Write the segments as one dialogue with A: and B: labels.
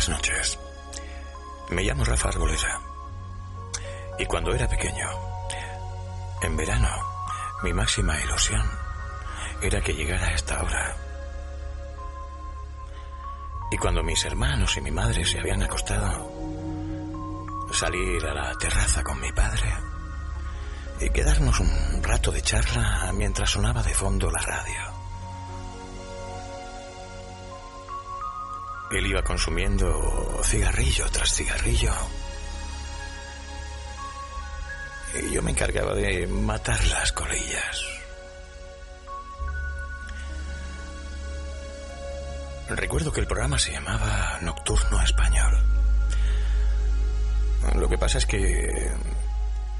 A: Buenas noches. Me llamo Rafa Arboleda. Y cuando era pequeño, en verano, mi máxima ilusión era que llegara esta hora. Y cuando mis hermanos y mi madre se habían acostado, salir a la terraza con mi padre y quedarnos un rato de charla mientras sonaba de fondo la radio. Consumiendo cigarrillo tras cigarrillo. Y yo me encargaba de matar las colillas. Recuerdo que el programa se llamaba Nocturno Español. Lo que pasa es que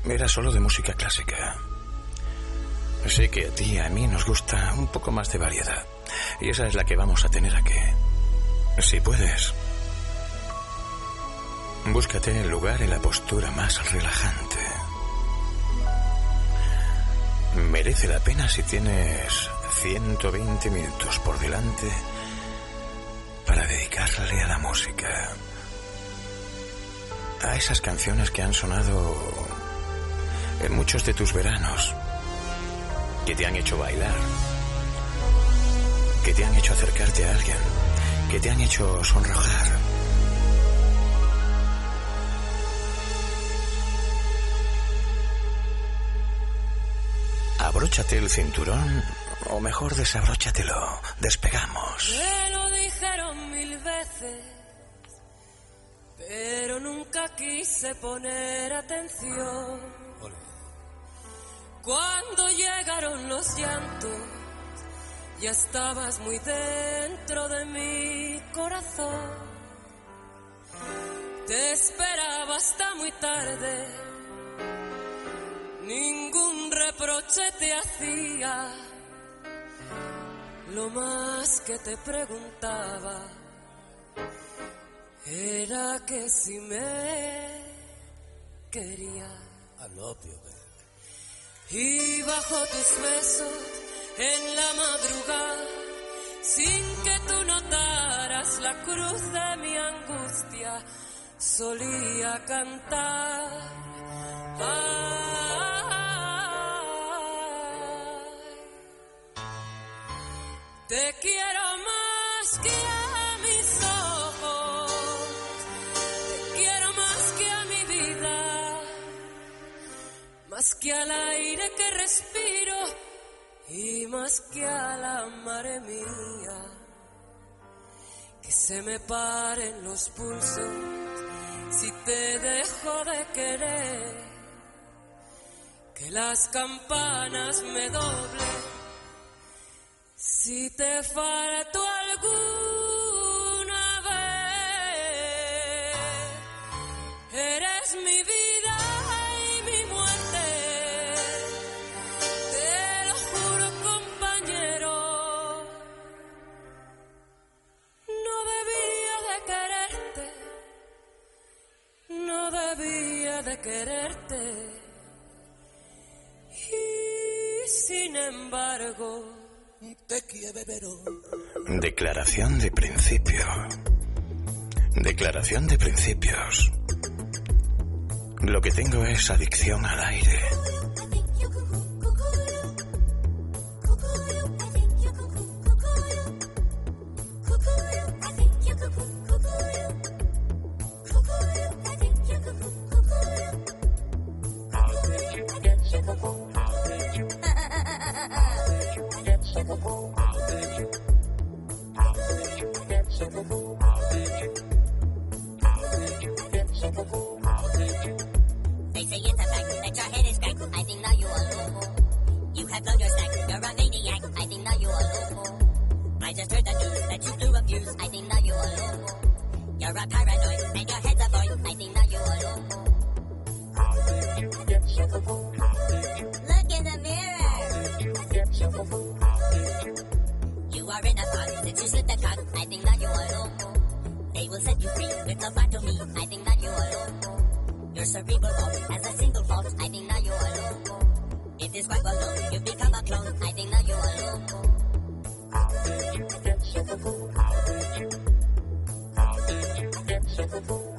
A: era solo de música clásica. Sé que a ti y a mí nos gusta un poco más de variedad. Y esa es la que vamos a tener aquí. Si puedes, búscate el lugar y la postura más relajante. Merece la pena si tienes 120 minutos por delante para dedicarle a la música. A esas canciones que han sonado en muchos de tus veranos, que te han hecho bailar, que te han hecho acercarte a alguien, que te han hecho sonrojar. Abróchate el cinturón, o mejor desabróchatelo. Despegamos.
B: Me lo dijeron mil veces, pero nunca quise poner atención. Cuando llegaron los llantos, ya estabas muy dentro de mi corazón. Te esperaba hasta muy tarde, ningún reproche te hacía. Lo más que te preguntaba era que si me quería. Y bajo tus besos en la madrugada, sin que tú notaras la cruz de mi angustia, solía cantar. Ay, te quiero más que más que al aire que respiro y más que a la madre mía. Que se me paren los pulsos si te dejo de querer. Que las campanas me doblen si te falto alguna de quererte. Y sin embargo,
C: Te quiero.
A: Declaración de principio. Declaración de principios. Lo que tengo es adicción al aire.
D: They say it's a fact that your head is cracked. I think now you are loco. You have blown your stack. You're a maniac. I think now you are loco. I just heard the news that you blew a fuse. I think now you are loco. You're a paranoid and your head's a void. I think now you are loco. Look you. Are in a thought, since you slit the cock, I think that you are alone. They will set you free with a part of me, I think that you are alone. Your cerebral fault has a single fault, I think that you are alone. It is quite alone, you become a clone, I think that you are alone. How did you get so How did you, how did you
A: get so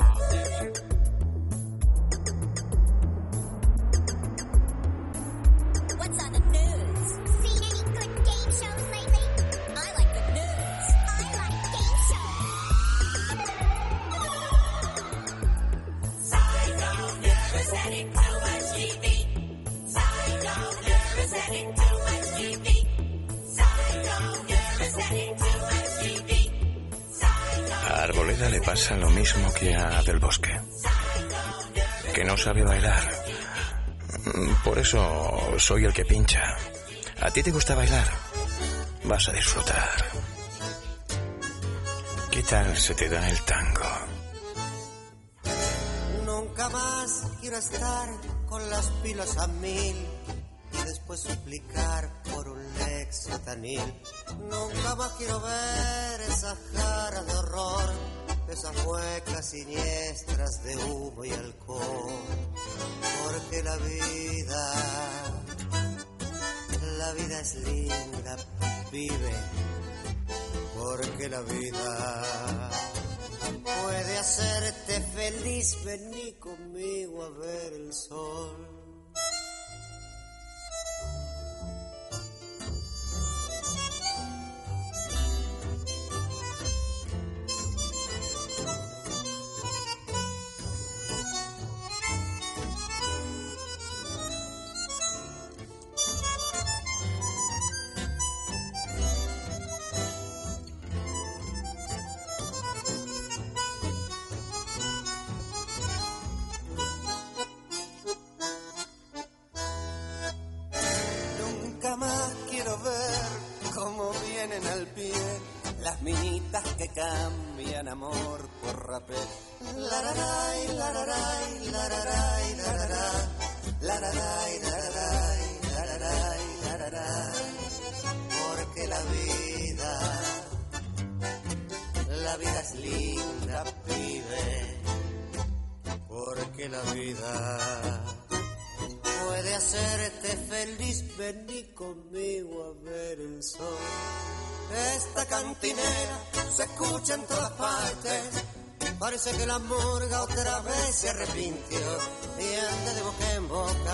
A: Le pasa lo mismo que a Del Bosque. Que no sabe bailar. Por eso soy el que pincha. ¿A ti te gusta bailar? Vas a disfrutar. ¿Qué tal se te da el tango?
E: Nunca más quiero estar con las pilas a mil y después suplicar por un Lexotanil. Nunca más quiero ver esas caras de horror, esas muecas siniestras de humo y alcohol. Porque la vida, la vida es linda, vive. Porque la vida puede hacerte feliz. Vení conmigo a ver el sol. Cambian amor por rapé. Lararay, lararay, lararay, larará. Lararay, lararay, lararay, larará. Porque la vida, la vida es linda, pibe. Porque la vida puede hacerte feliz. Vení conmigo a ver el sol. Esta cantinera escucha en todas partes. Parece que la morga otra vez se arrepintió. Y anda de boca en boca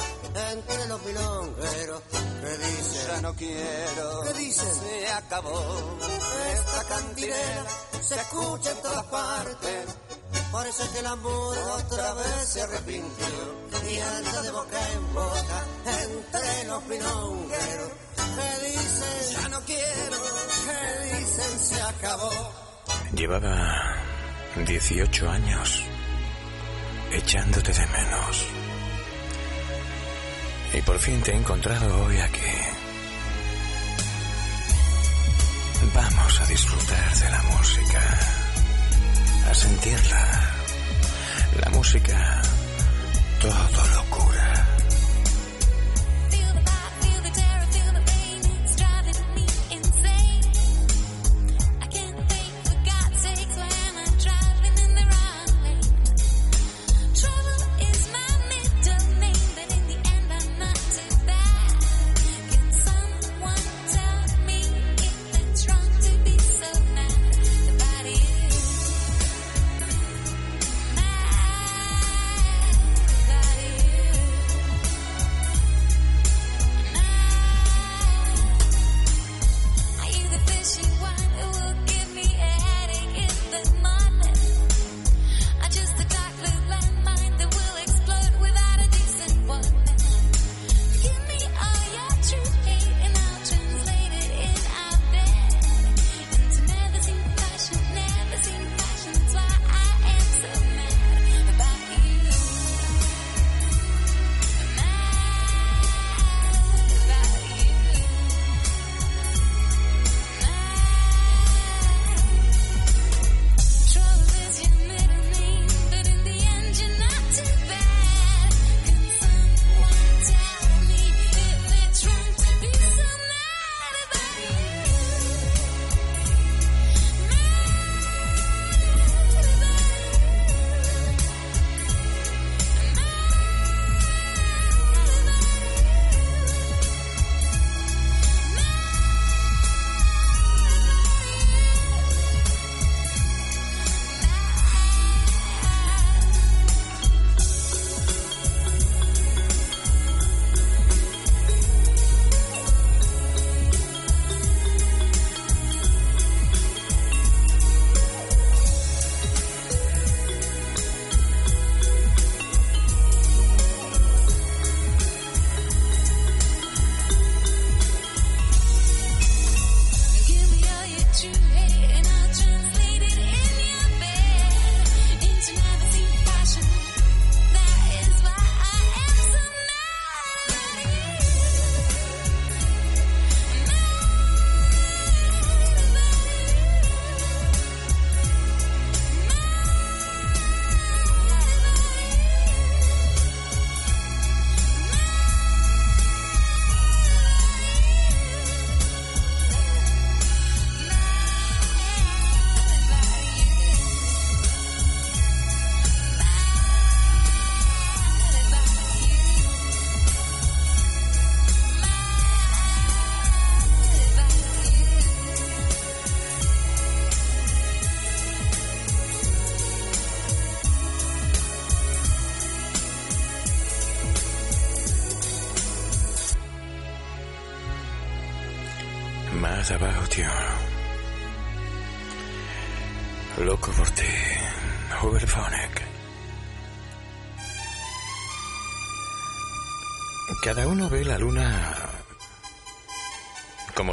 E: entre los milongueros. Que dicen ya no quiero ¿Qué dicen? se acabó. Esta cantinera se escucha en todas partes. Parece que el amor otra vez se arrepintió. y anda de boca en boca entre los pilongueros. Que dicen, ya no quiero, que dicen, se acabó.
A: Llevaba 18 años echándote de menos. Y por fin te he encontrado hoy aquí. Vamos a disfrutar de la música, a sentirla. La música, todo lo cura.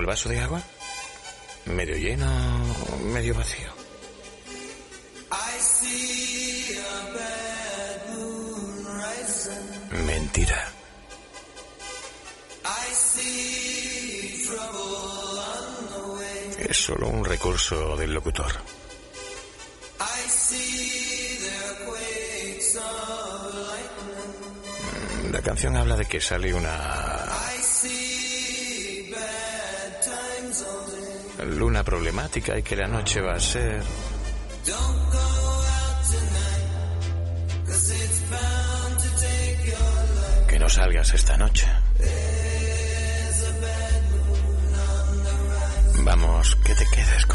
F: El vaso de agua, medio lleno, medio vacío. Mentira. Es solo un recurso del locutor. La canción habla de que sale una luna problemática y que la noche va a ser que no salgas esta noche. Vamos, que te quedes conmigo.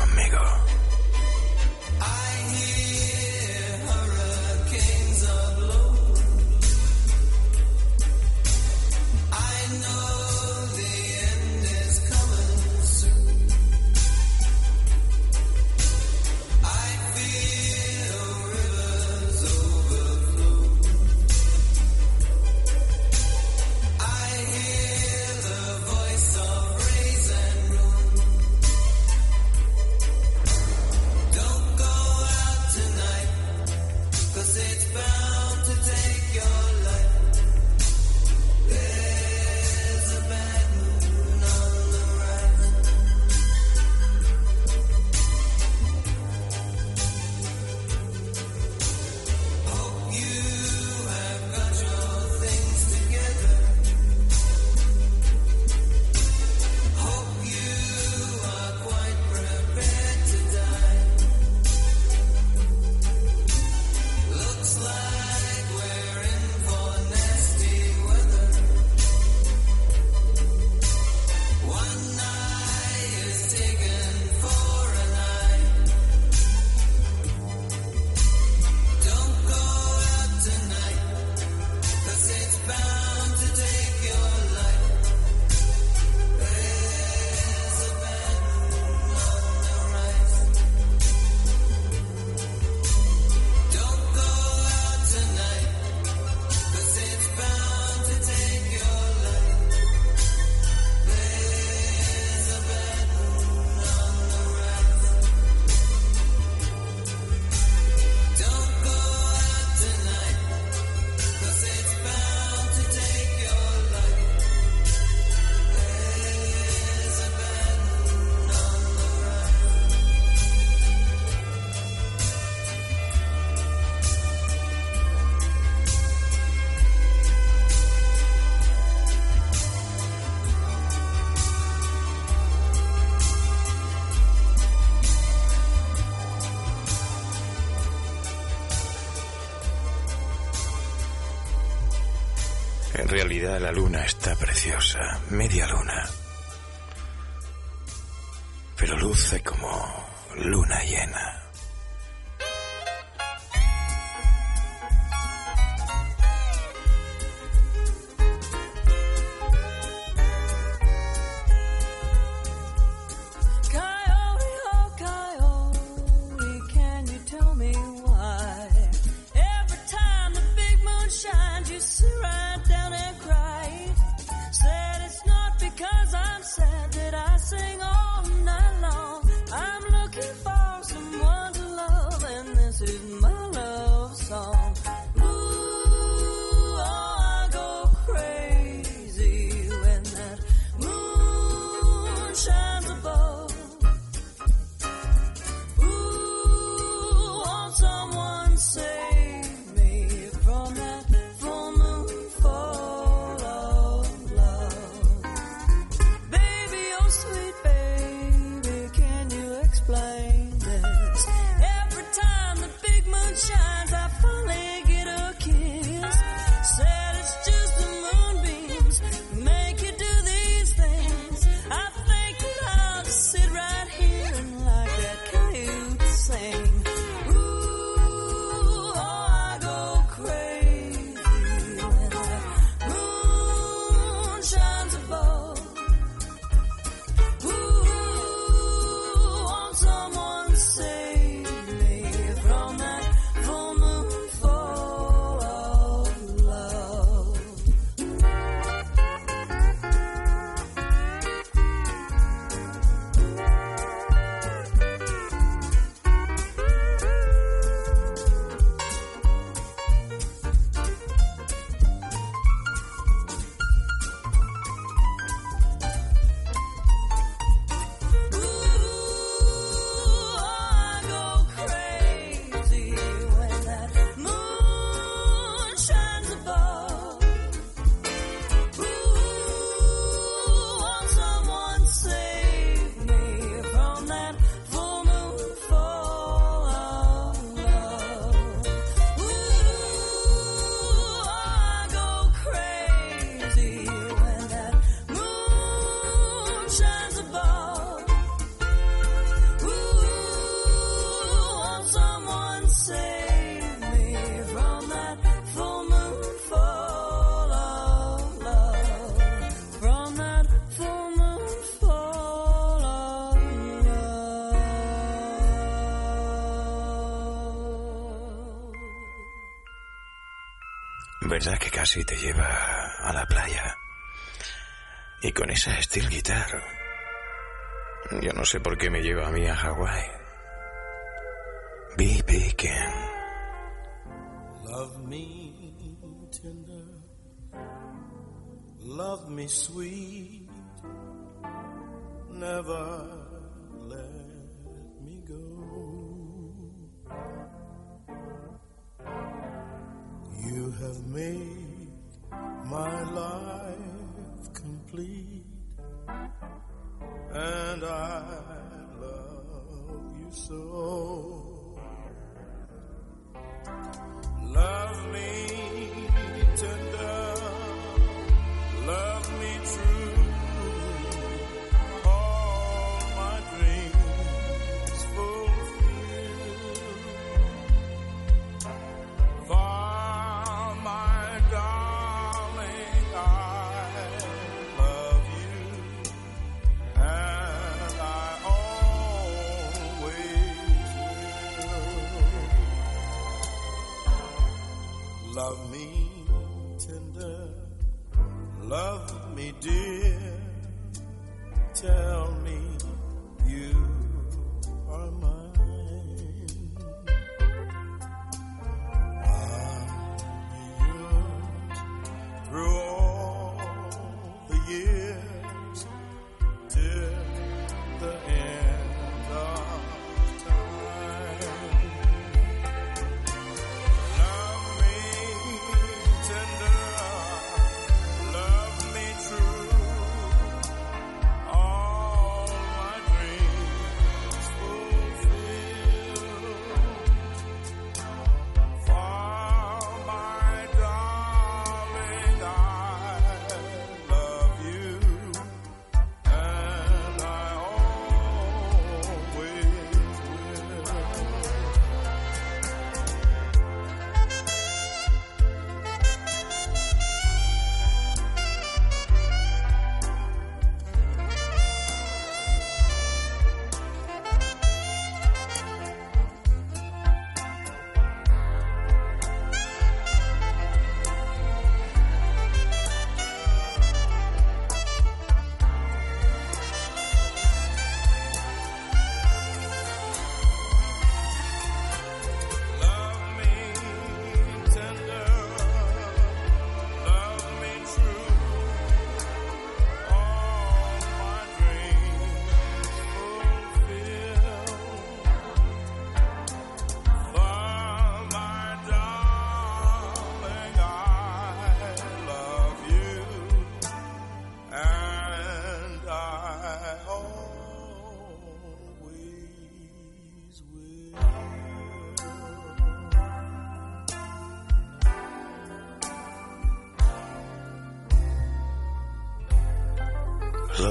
F: La luna está preciosa, media luna.
A: ¿Verdad que casi te lleva a la playa? Y con esa steel guitar. Yo no sé por qué me lleva a mí a Hawái. B.B. King.
G: Love me tender, love me sweet, never let You have made my life complete, and I love you so. Love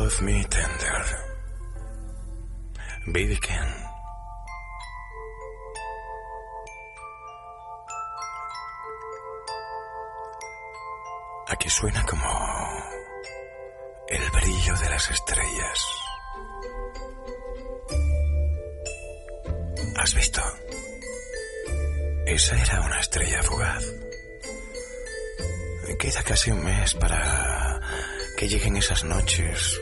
G: Love me tender.
A: B.B. King. Aquí suena como el brillo de las estrellas. ¿Has visto? Esa era una estrella fugaz. Queda casi un mes para que lleguen esas noches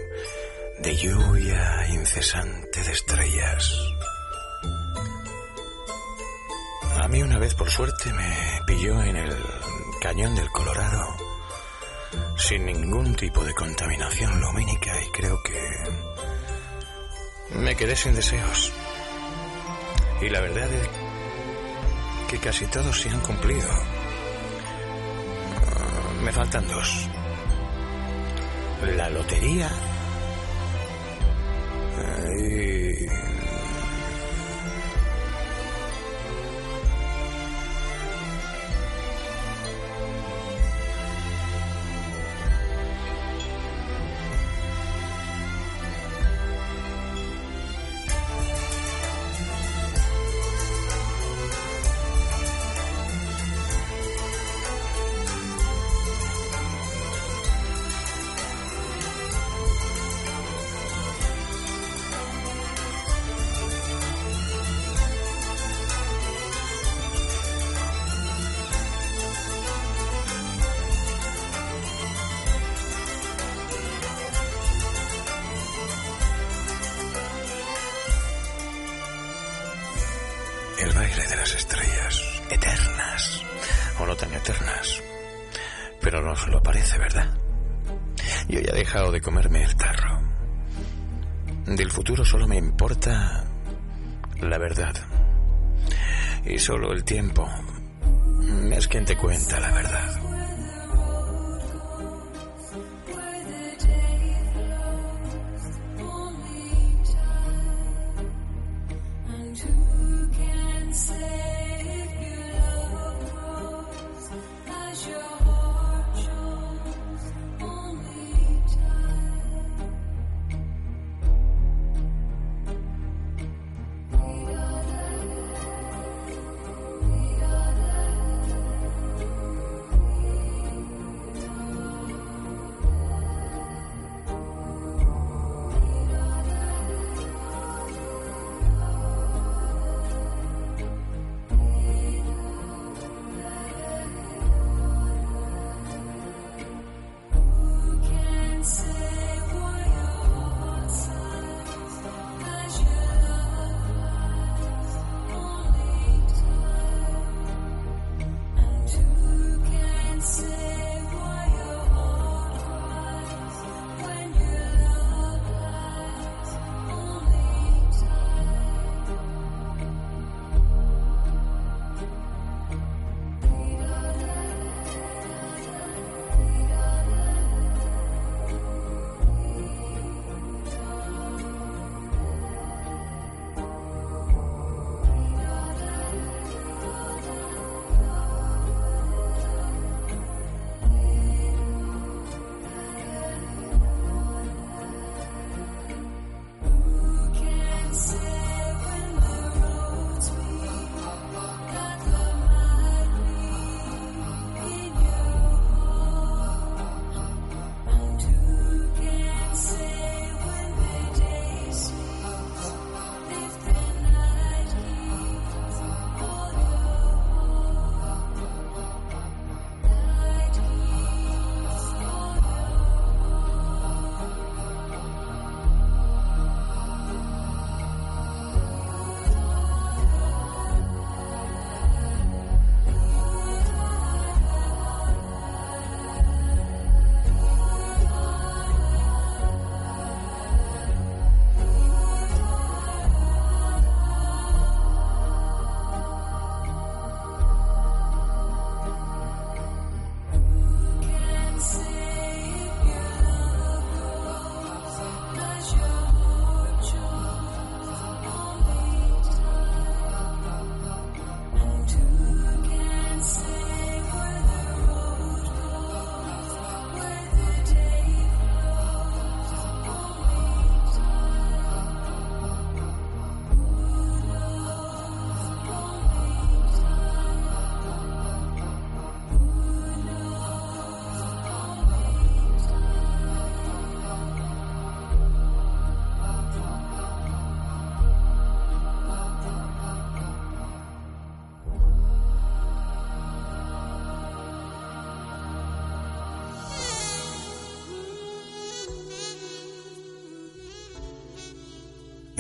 A: de lluvia incesante de estrellas. A mí una vez por suerte me pilló en el cañón del Colorado sin ningún tipo de contaminación lumínica y creo que me quedé sin deseos. Y la verdad es que casi todos se han cumplido. Ah, Me faltan dos. La lotería Hey. tiempo.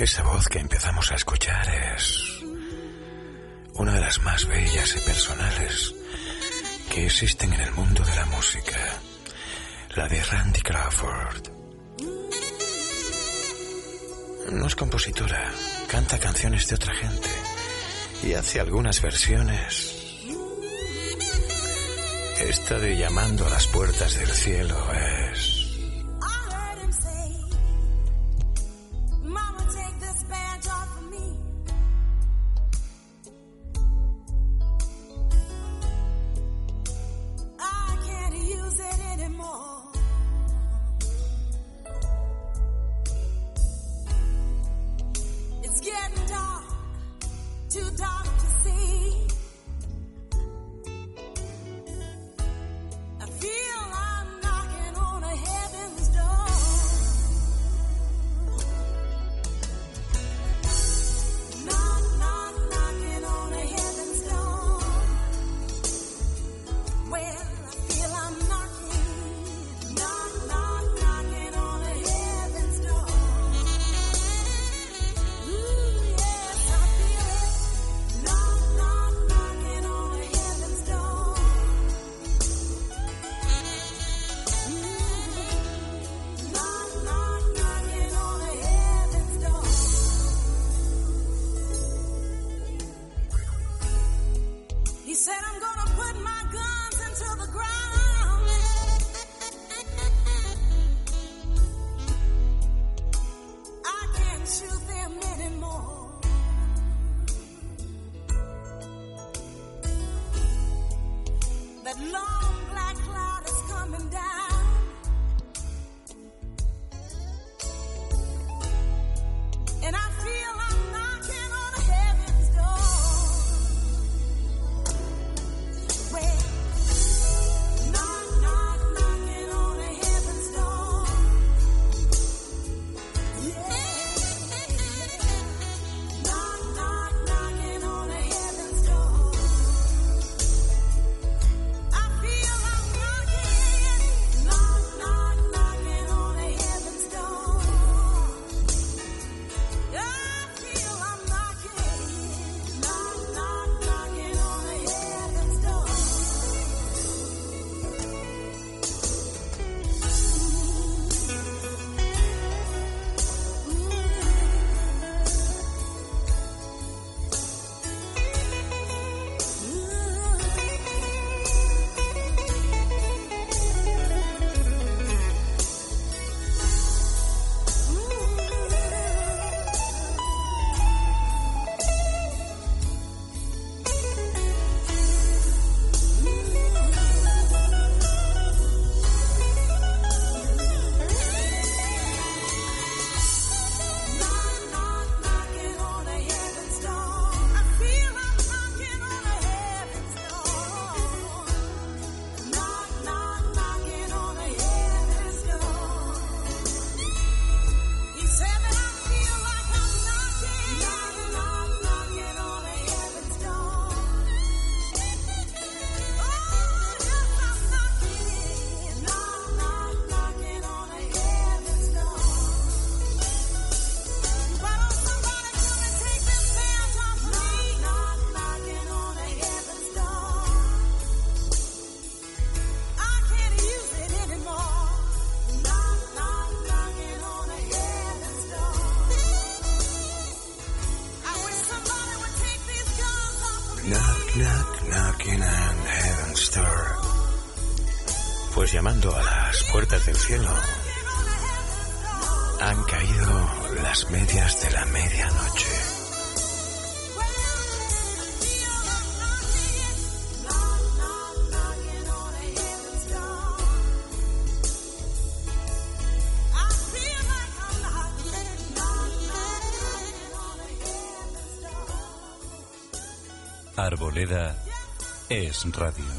A: Esa voz que empezamos a escuchar es una de las más bellas y personales que existen en el mundo de la música, la de Randy Crawford. No es compositora, canta canciones de otra gente y hace algunas versiones. Esta de llamando a las puertas del cielo es
H: del cielo han caído las medias de la medianoche.
I: Arboleda es radio.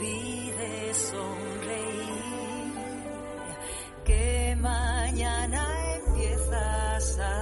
I: olvides sonreír, que mañana empiezas a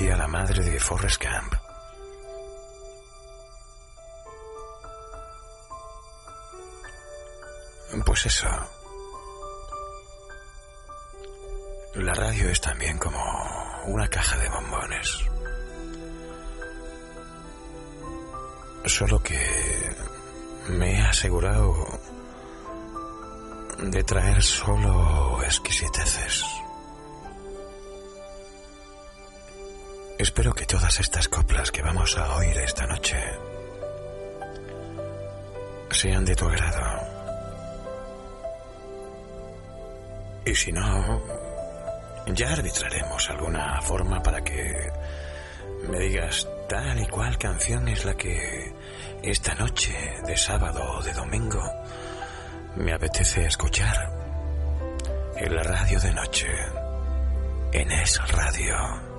A: decía la madre de Forrest Gump? Pues eso. La radio es también como una caja de bombones. Solo que me he asegurado de traer solo exquisiteces. Espero que todas estas coplas que vamos a oír esta noche sean de tu agrado. Y si no, ya arbitraremos alguna forma para que me digas tal y cual canción es la que esta noche de sábado o de domingo me apetece escuchar en la radio de noche, en Es Radio.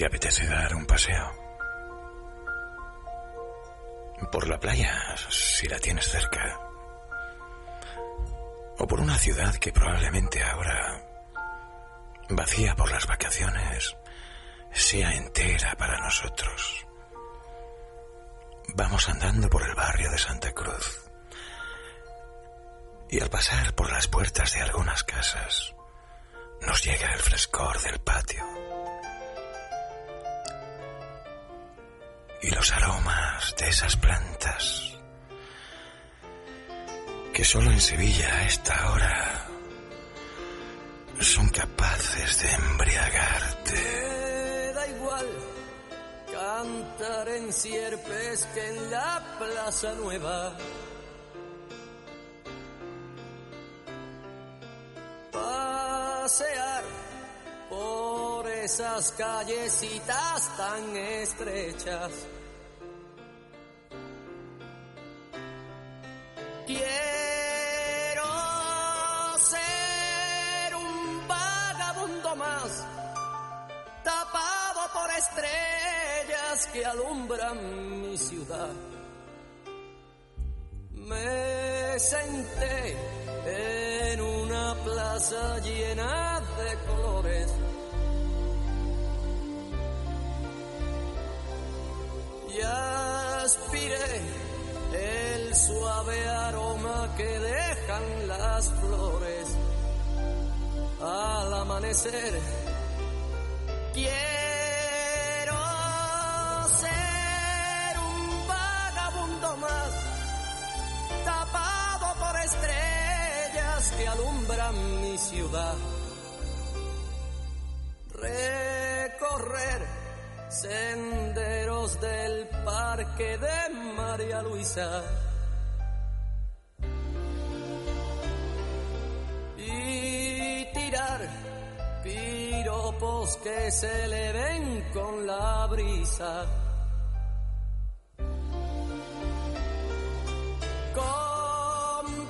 A: ¿Te apetece dar un paseo? Por la playa, si la tienes cerca. O por una ciudad que probablemente ahora, vacía por las vacaciones, sea entera para nosotros. Vamos andando por el barrio de Santa Cruz. Y al pasar por las puertas de algunas casas, nos llega el frescor del patio. Y los aromas de esas plantas que solo en Sevilla a esta hora son capaces de embriagarte.
J: Da igual cantar en sierpes que en la Plaza Nueva. Pasear por esas callecitas tan estrechas. Quiero ser un vagabundo más tapado por estrellas que alumbran mi ciudad. Me senté en una plaza llena de colores. Y aspiré el suave aroma que dejan las flores al amanecer. Quiero ser tapado por estrellas que alumbran mi ciudad. Recorrer senderos del parque de María Luisa. Y tirar piropos que se le ven con la brisa. Compartir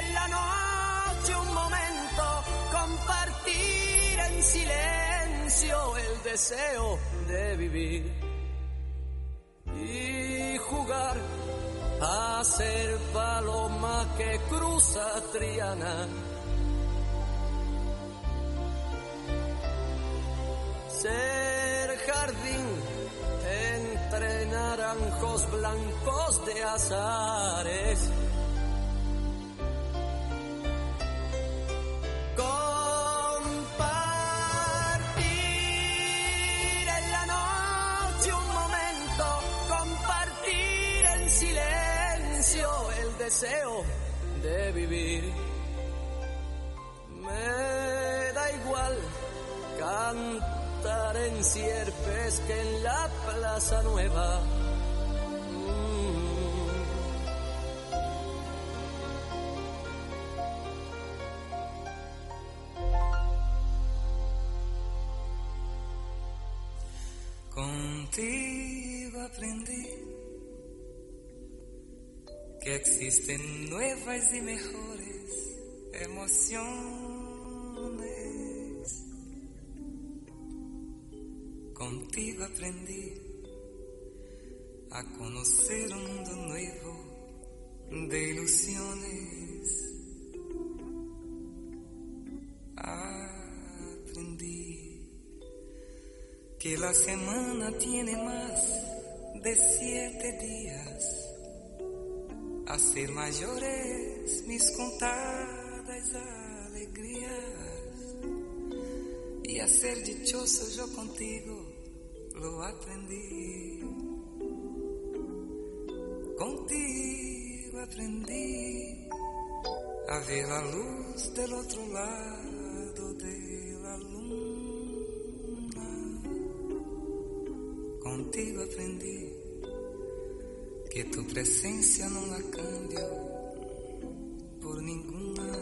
J: en la noche un momento, compartir en silencio el deseo de vivir y jugar a ser paloma que cruza Triana. Ser jardín entre naranjos blancos de azares. Compartir en la noche un momento, compartir en silencio el deseo de vivir. Me da igual cantar en sierpes que en la plaza nueva. Mm.
K: Contigo aprendí que existen nuevas y mejores emociones. Contigo aprendí a conocer un mundo nuevo de ilusiones. Aprendí que la semana tiene más de siete días. A ser mayores mis contadas alegrías. Y a ser dichoso yo contigo lo aprendí. Contigo aprendí a ver la luz del otro lado de la luna. Contigo aprendí que tu presencia no la cambio por ninguna.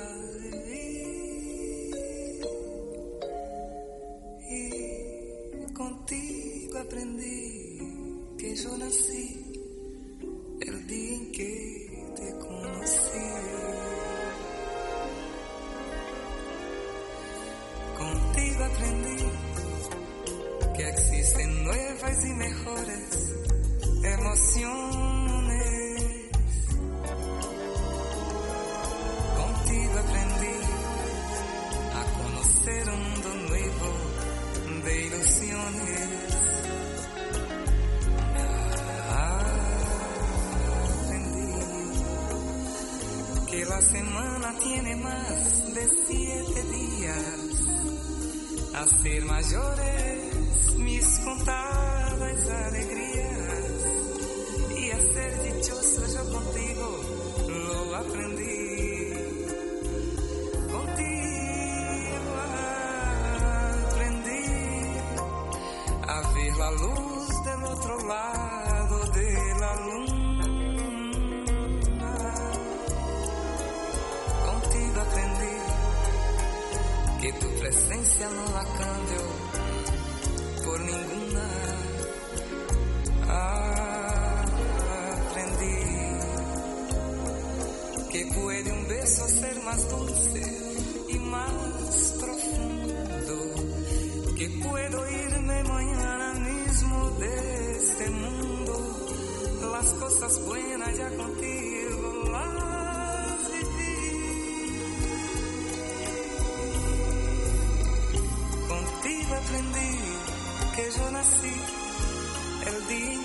K: el día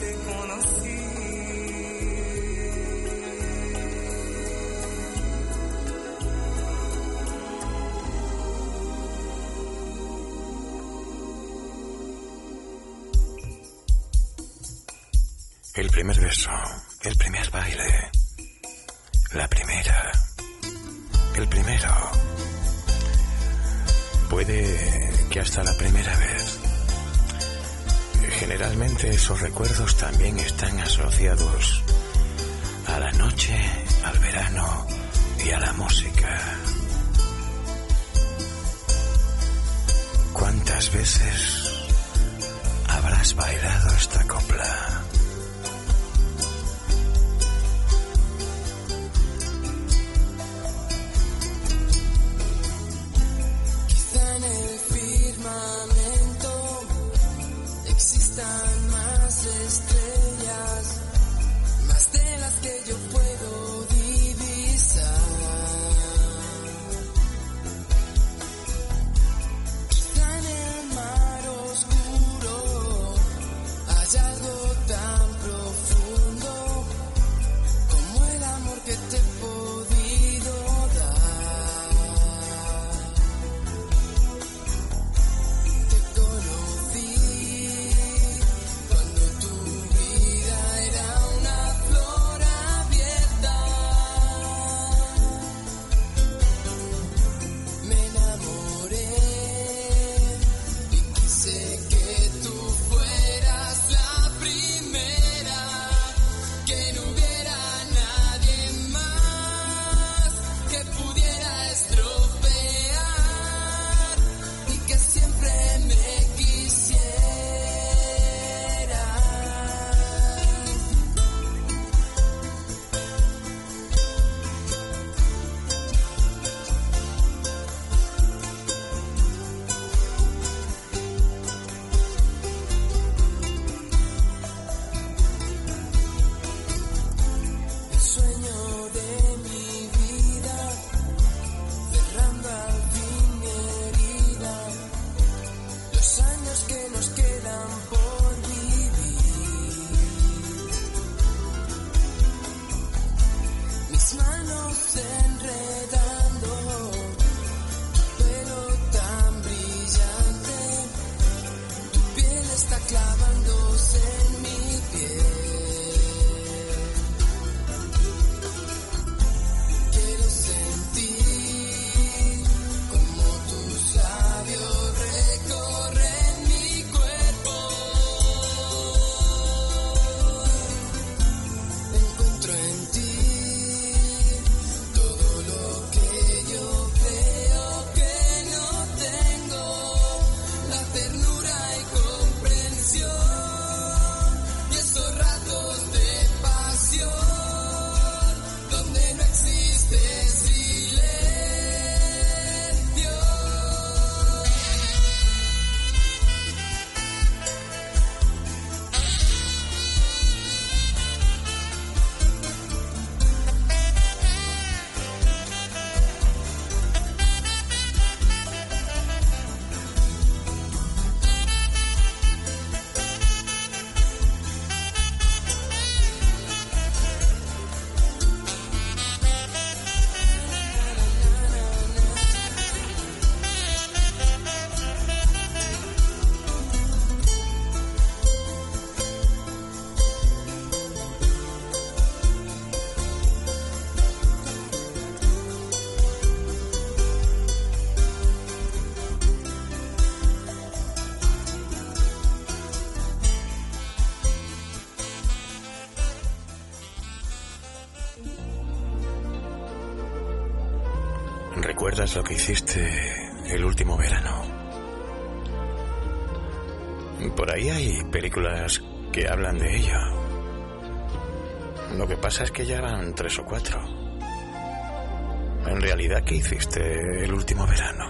K: te conocí.
A: El
L: primer beso, el primer baile, la primera, el primero. Puede que hasta la primera vez. Generalmente esos recuerdos también están asociados a la noche, al verano y a la música. ¿Cuántas veces habrás bailado esta copla? ¿Recuerdas lo que hiciste el último verano? Por ahí hay películas que hablan de ello. Lo que pasa es que ya van tres o cuatro. En realidad, ¿qué hiciste el último verano?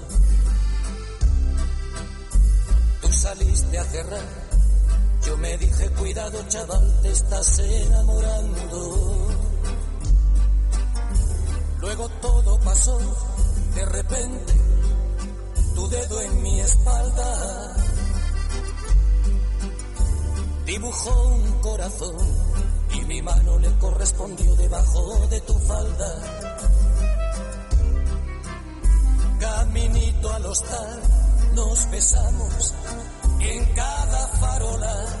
C: Chaval, te estás enamorando. Luego todo pasó, de repente, tu dedo en mi espalda dibujó un corazón y mi mano le correspondió debajo de tu falda. Caminito al hostal nos besamos en cada farola.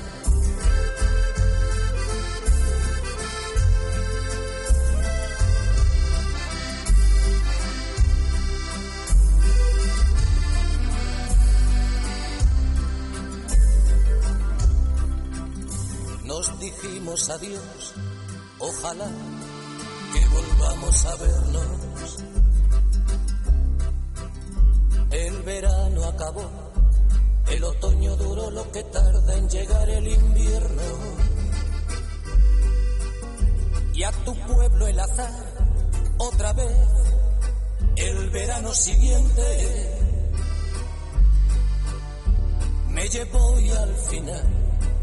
C: Adiós, ojalá que volvamos a vernos. El verano acabó, el otoño duró lo que tarda en llegar el invierno. Y a tu pueblo el azar, otra vez, el verano siguiente, me llevó y al final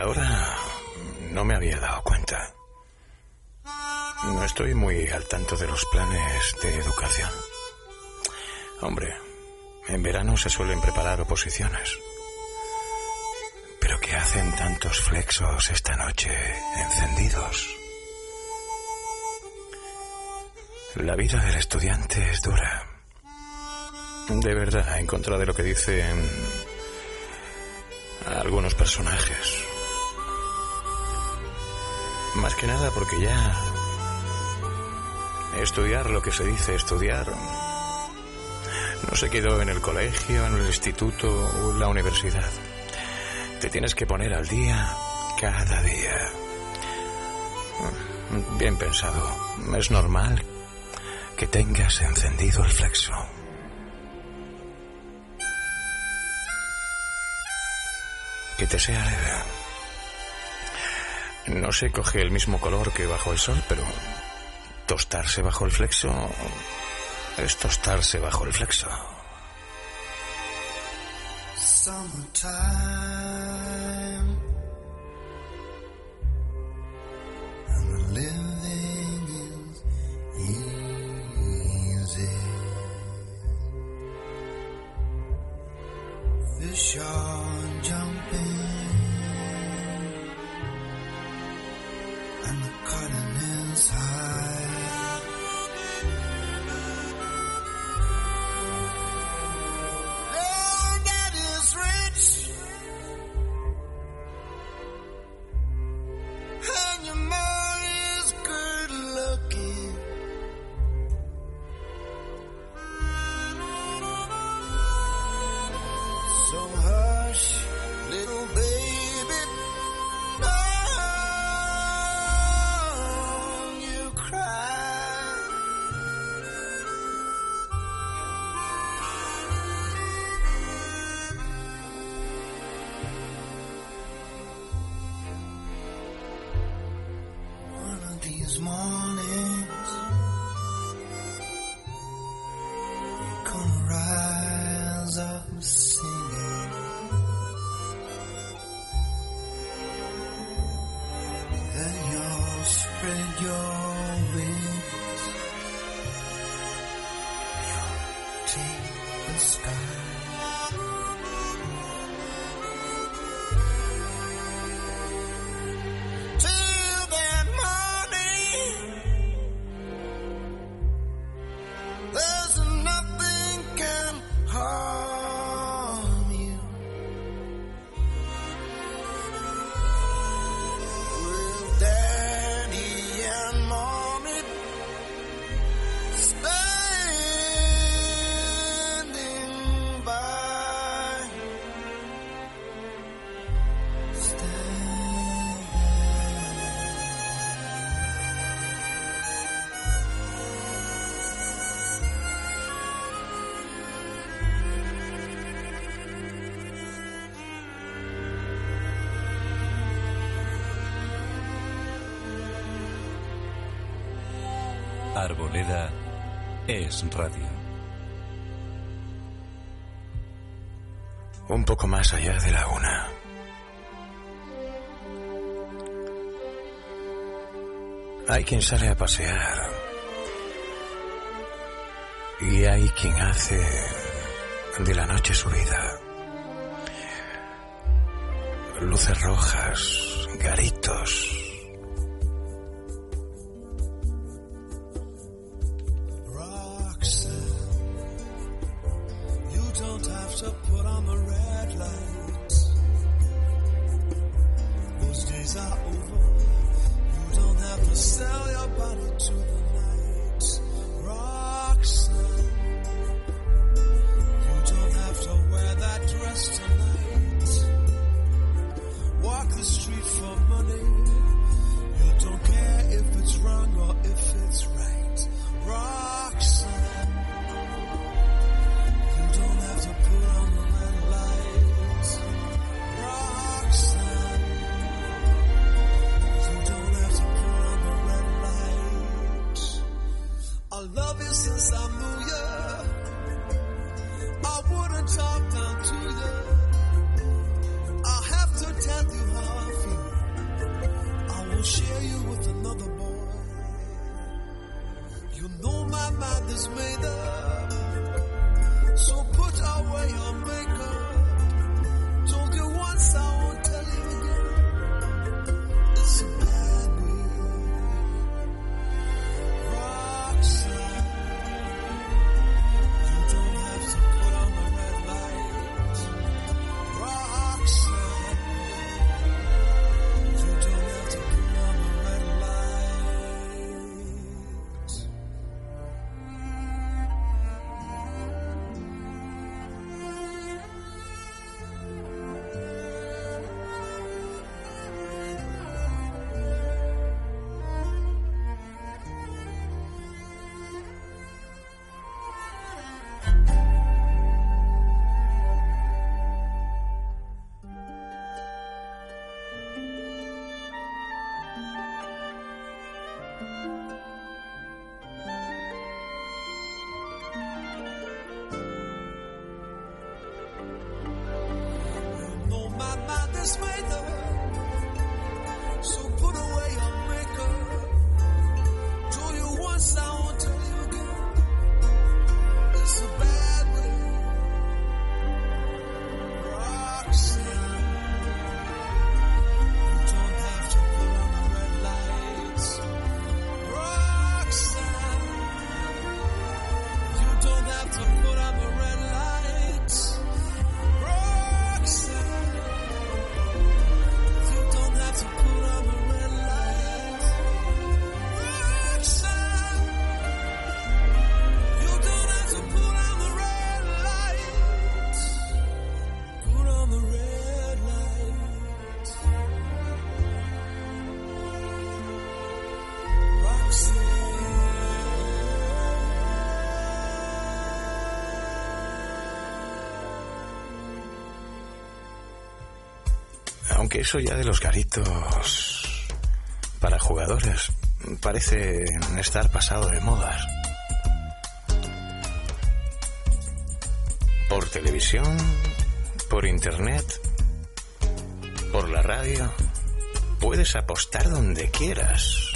A: Ahora no me había dado cuenta. No estoy muy al tanto de los planes de educación. Hombre, en verano se suelen preparar oposiciones. Pero ¿qué hacen tantos flexos esta noche encendidos? La vida del estudiante es dura. De verdad, en contra de lo que dicen algunos personajes. Más que nada porque ya estudiar lo que se dice estudiar no se quedó en el colegio, en el instituto o en la universidad. Te tienes que poner al día cada día. Bien pensado. Es normal que tengas encendido el flexo. Que te sea leve. No se coge el mismo color que bajo el sol, pero tostarse bajo el flexo es tostarse bajo el flexo.
M: es radio.
A: Un poco más allá de la una. Hay quien sale a pasear. Y hay quien hace de la noche su vida. Luces rojas, garitos,
N: You know my mind is made up. So put away your makeup.
A: eso ya de los caritos para jugadores parece estar pasado de modas. Por televisión, por internet, por la radio, puedes apostar donde quieras.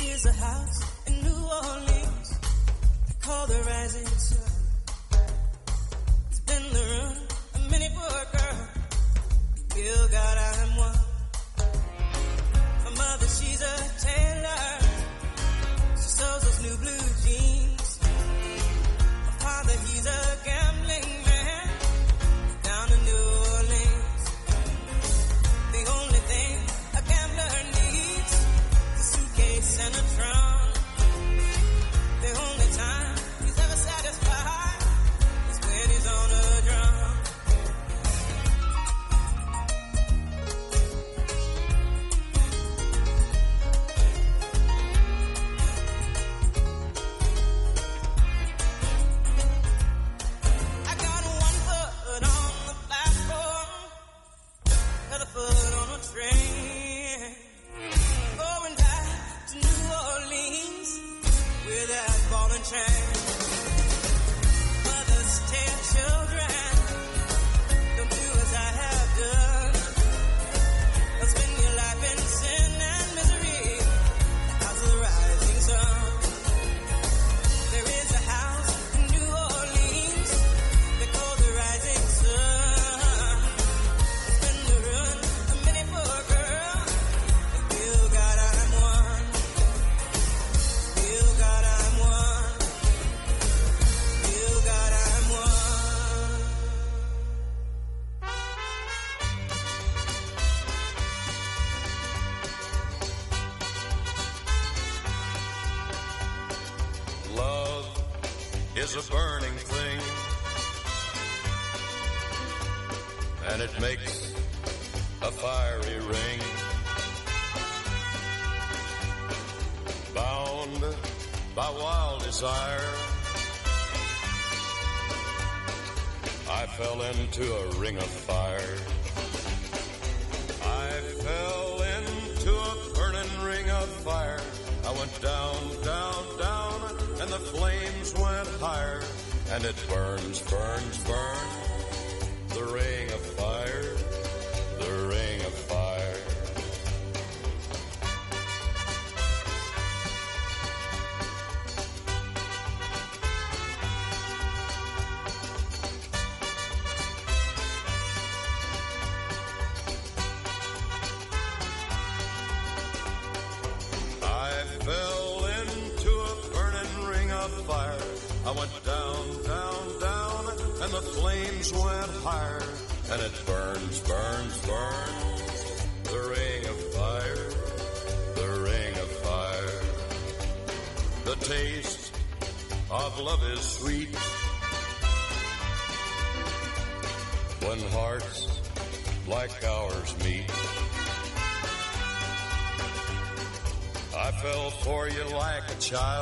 G: child.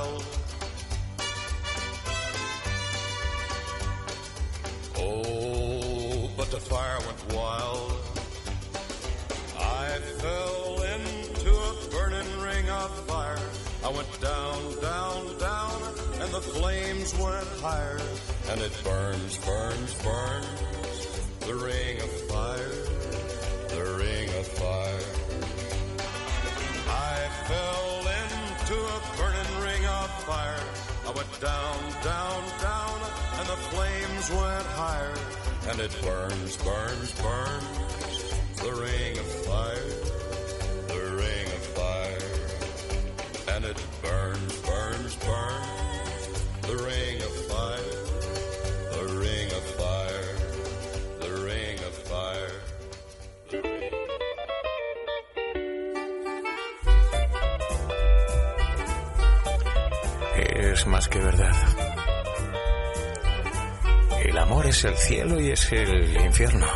A: es el cielo y es el infierno.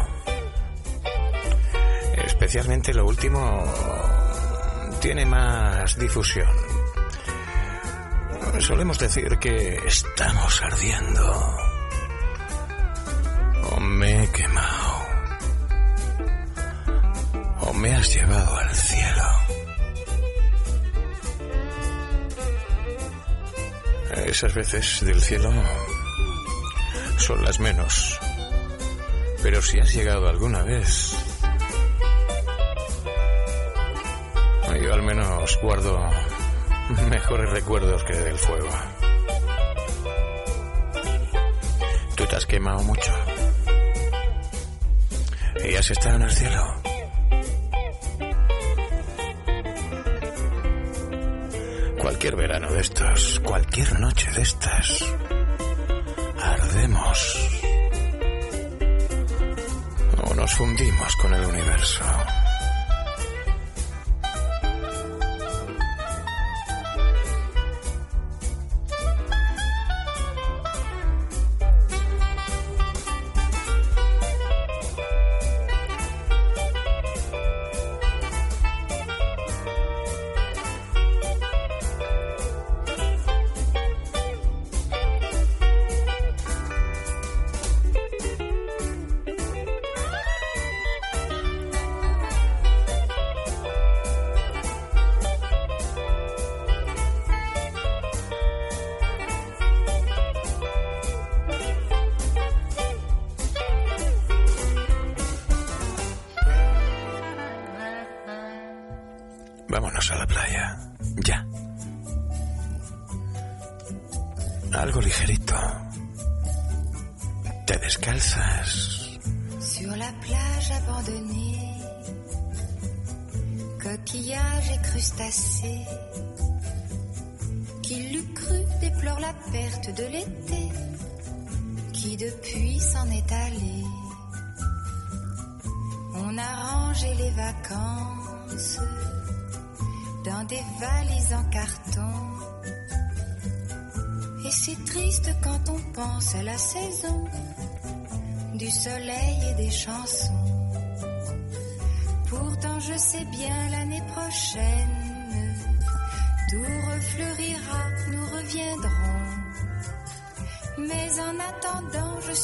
A: Especialmente lo último tiene más difusión. Solemos decir que estamos ardiendo. O me he quemado. O me has llevado al cielo. Esas veces del cielo son las menos. Pero si has llegado alguna vez... Yo al menos guardo mejores recuerdos que del fuego. Tú te has quemado mucho. Y has estado en el cielo. Cualquier verano de estos, cualquier noche de estas, perdemos o nos fundimos con el universo.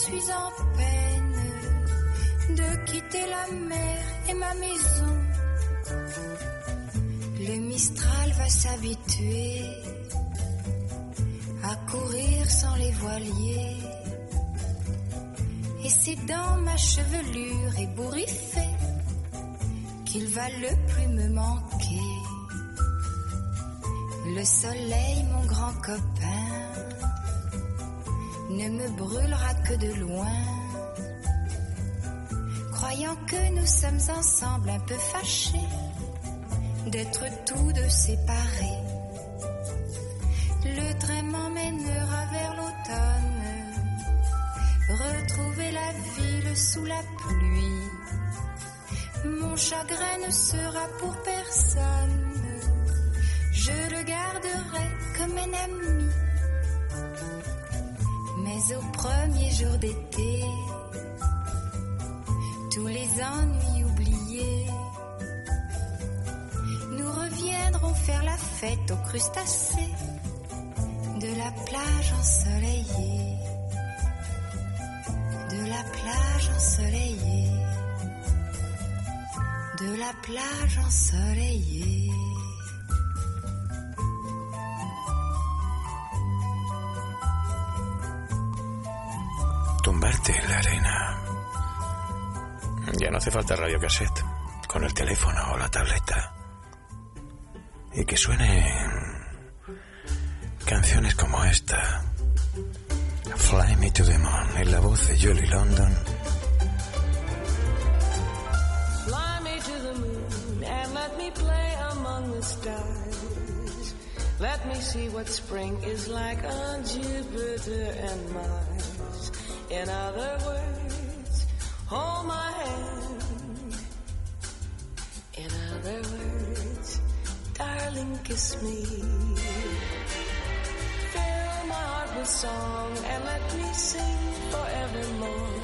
O: Suis en peine de quitter la mer et ma maison. Le Mistral va s'habituer à courir sans les voiliers. Et c'est dans ma chevelure ébouriffée qu'il va le plus me manquer. Le soleil, mon grand copain, ne me brûlera que de loin. Croyant que nous sommes ensemble un peu fâchés d'être tous deux séparés. Le train m'emmènera vers l'automne, retrouver la ville sous la pluie. Mon chagrin ne sera pour personne, je le garderai comme un ami. Mais au premier jour d'été, tous les ennuis oubliés, nous reviendrons faire la fête aux crustacés de la plage ensoleillée, de la plage ensoleillée, de la plage ensoleillée.
A: Tumbarte en la arena. Ya no hace falta radio cassette, con el teléfono o la tableta. Y que suenen canciones como esta. Fly Me to the Moon, en la voz de Julie London.
P: Fly me to the moon and let me play among the stars. Let me see what spring is like on Jupiter and Mars. In other words, hold my hand. In other words, darling, kiss me. Fill my heart with song and let me sing forevermore.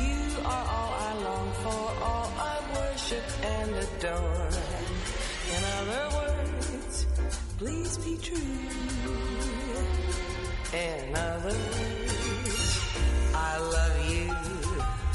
P: You are all I long for, all I worship and adore. In other words, please be true. In other words, I love you.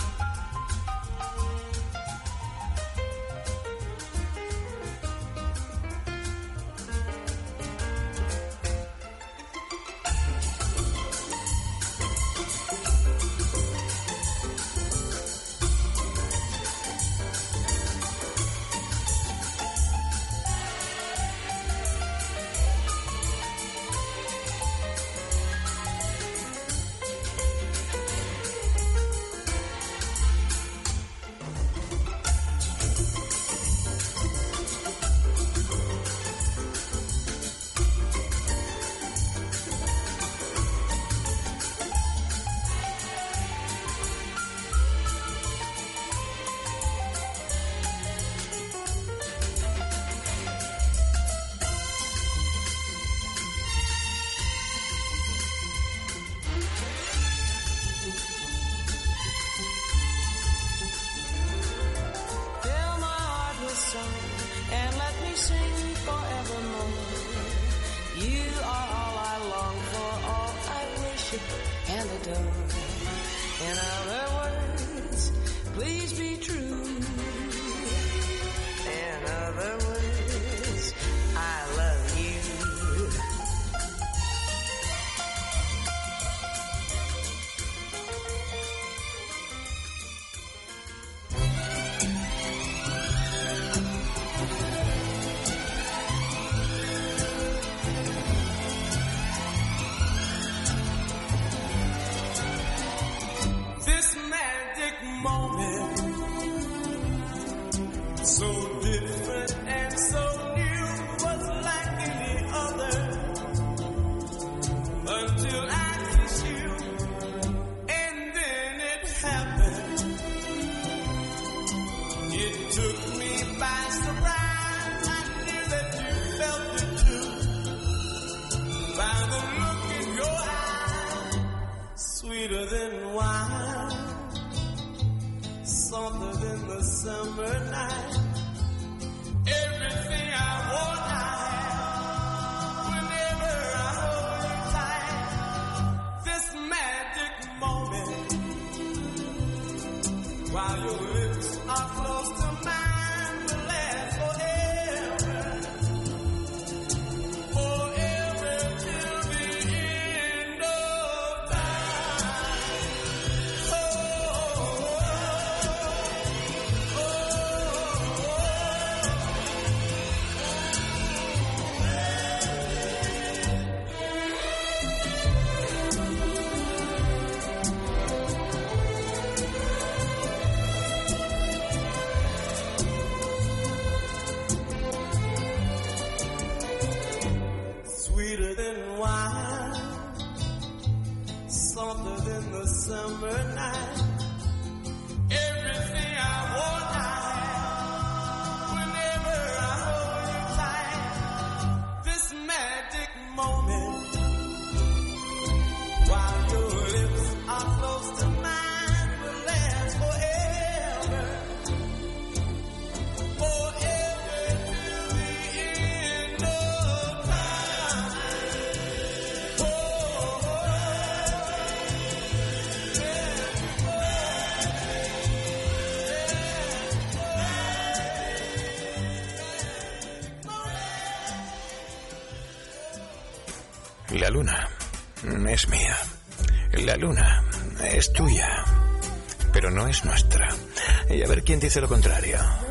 P: quien dice lo contrario.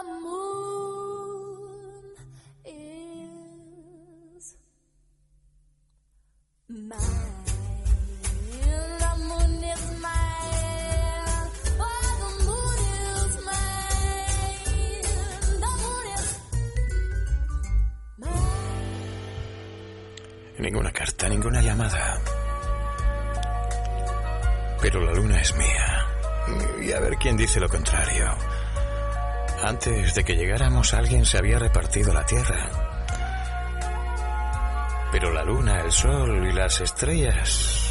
P: amor. Desde que llegáramos alguien se había repartido la tierra. Pero la luna, el sol y las estrellas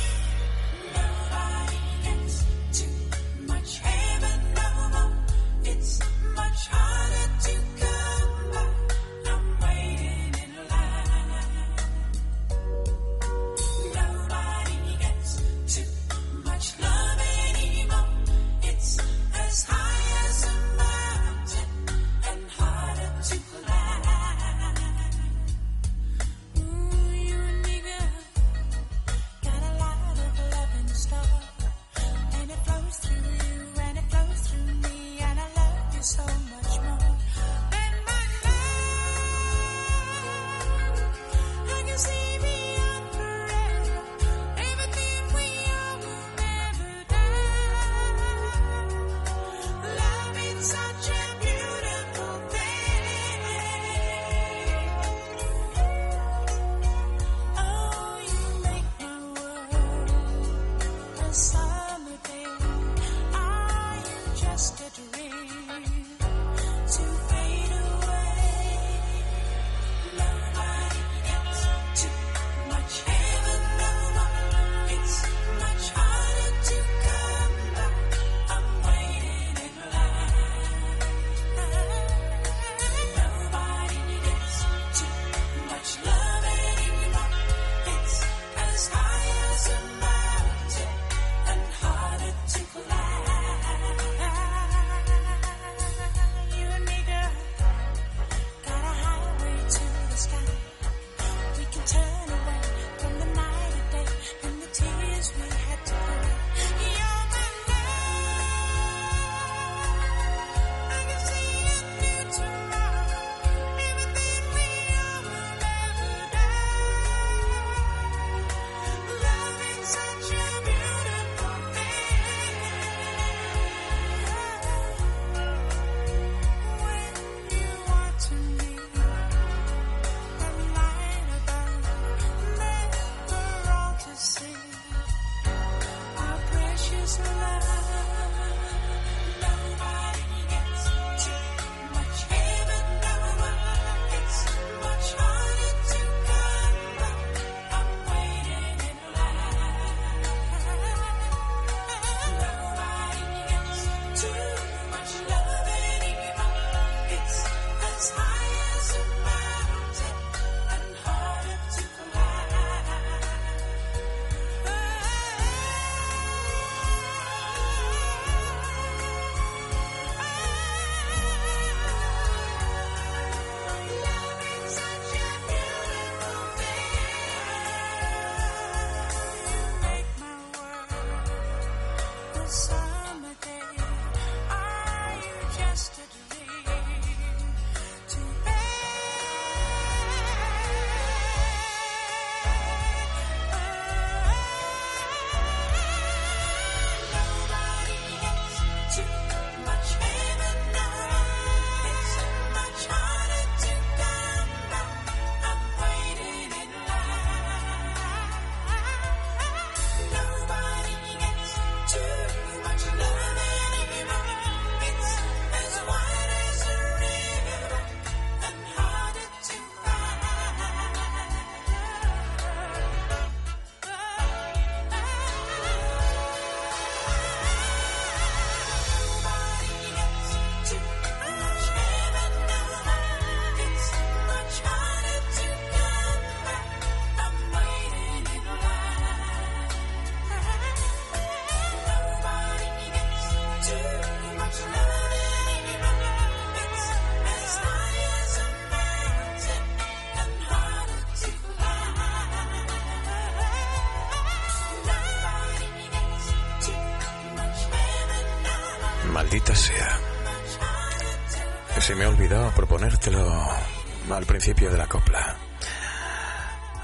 G: al principio de la copla.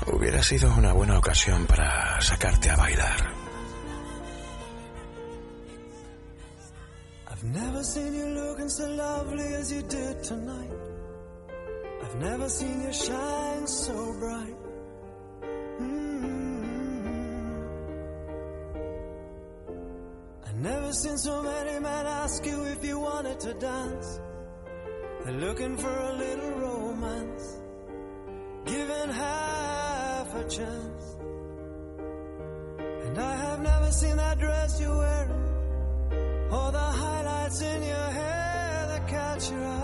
G: Hubiera sido una buena ocasión para sacarte a bailar.
N: All the highlights in your hair that catch your eye.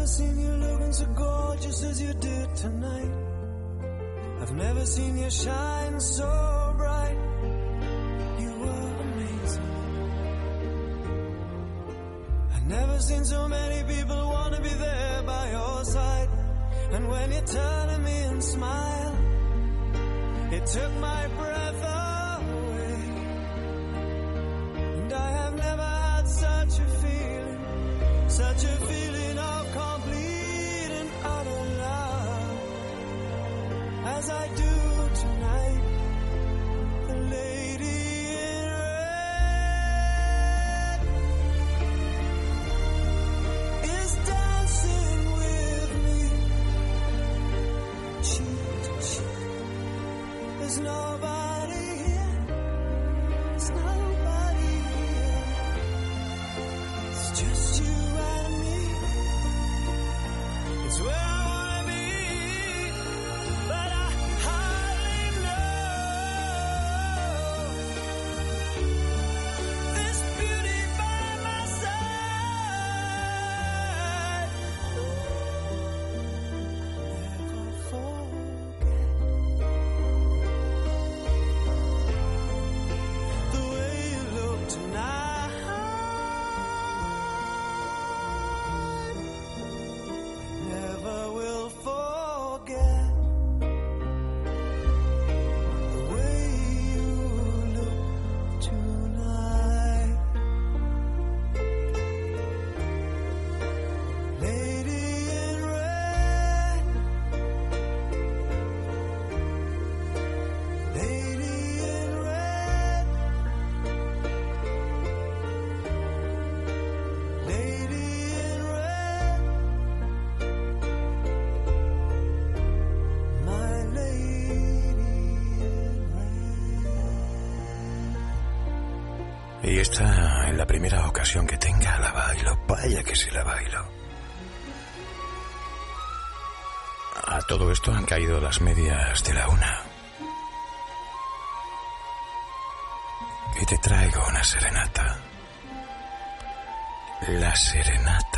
N: never seen you looking so gorgeous as you did tonight. I've never seen you shine so
G: Esta en la primera ocasión que tenga, la bailo. Vaya que se la bailo. A todo esto han caído las medias de la una. Y te traigo una serenata. La serenata.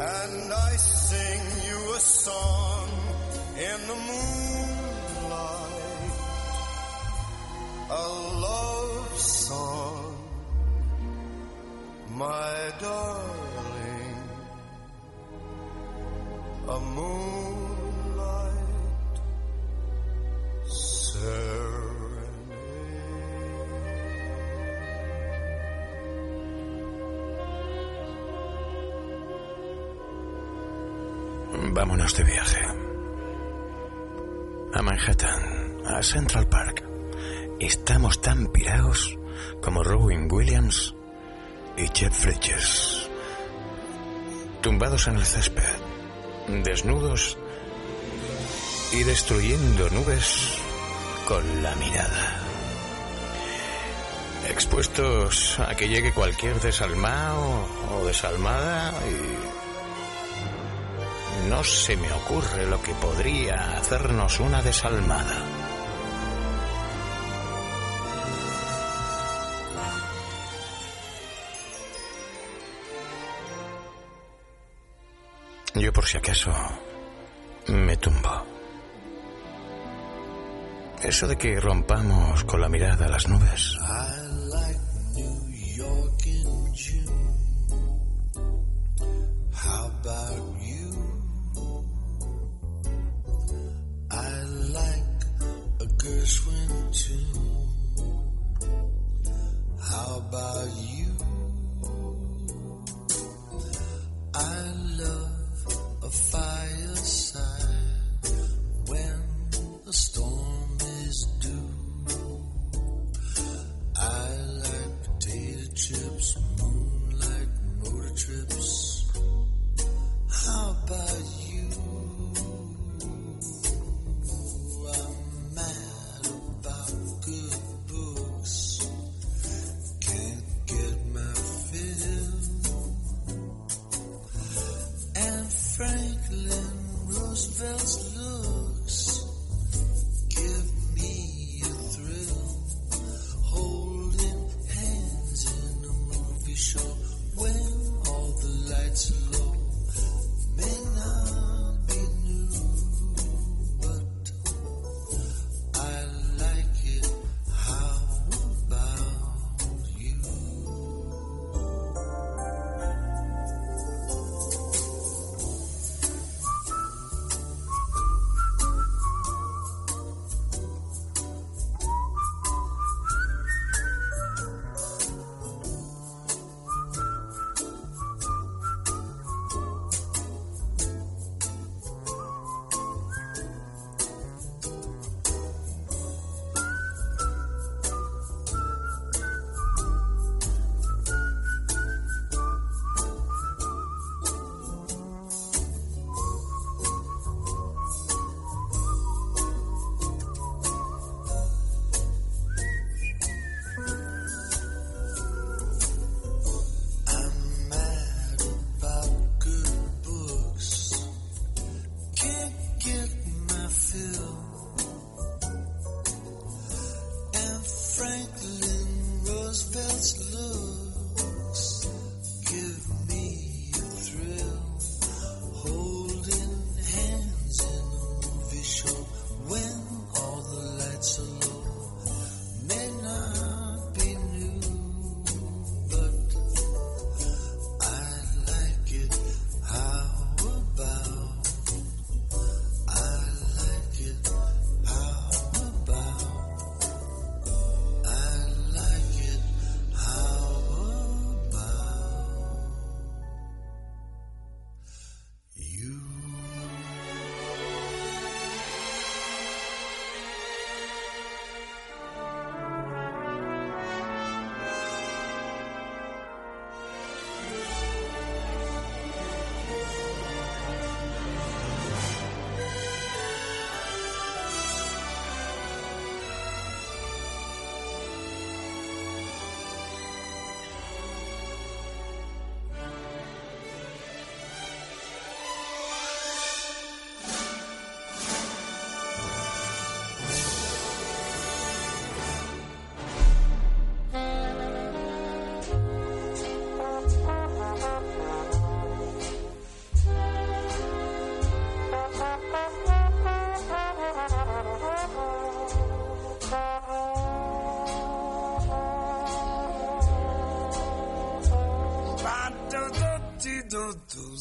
Q: and I sing
G: you a song in the moonlight, a love song, my darling, a moon.
F: Vámonos de viaje. A Manhattan, a Central Park. Estamos tan pirados como Robin Williams y Jeff Fletcher. Tumbados en el césped, desnudos y destruyendo nubes con la mirada. Expuestos a que llegue cualquier desalmado o desalmada y no se me ocurre lo que podría hacernos una desalmada. Yo por si acaso me tumbo. Eso de que rompamos con la mirada las nubes.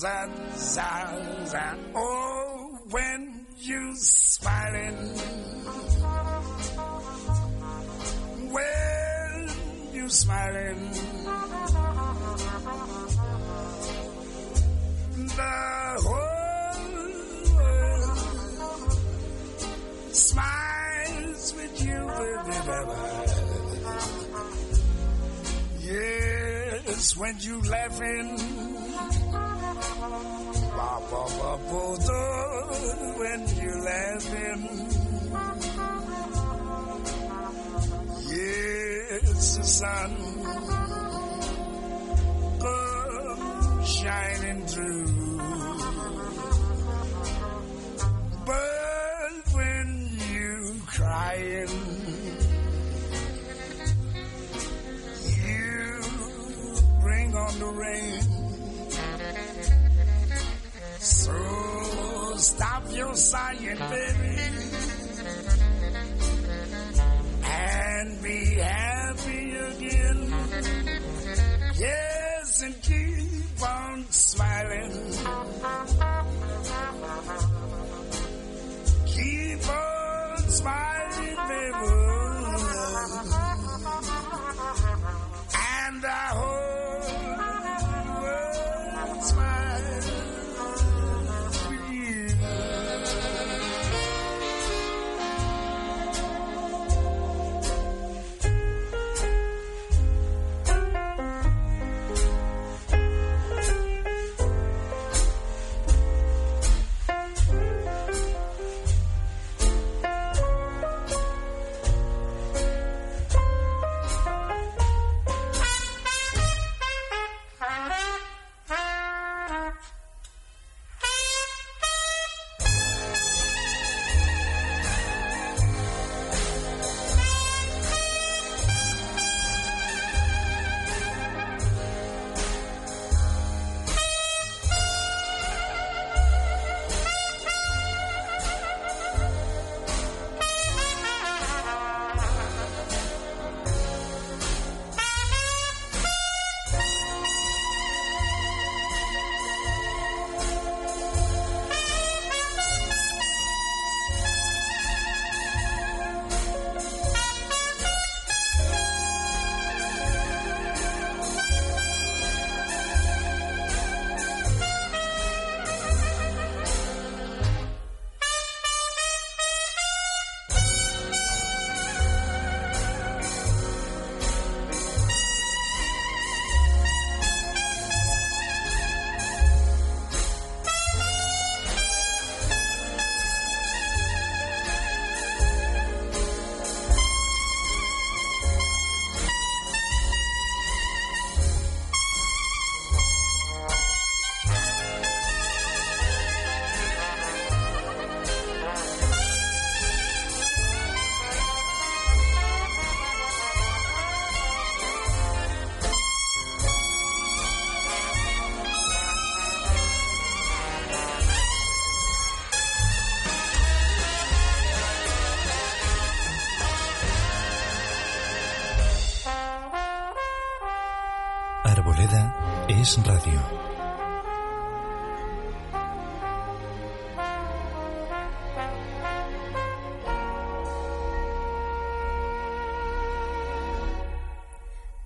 R: That. man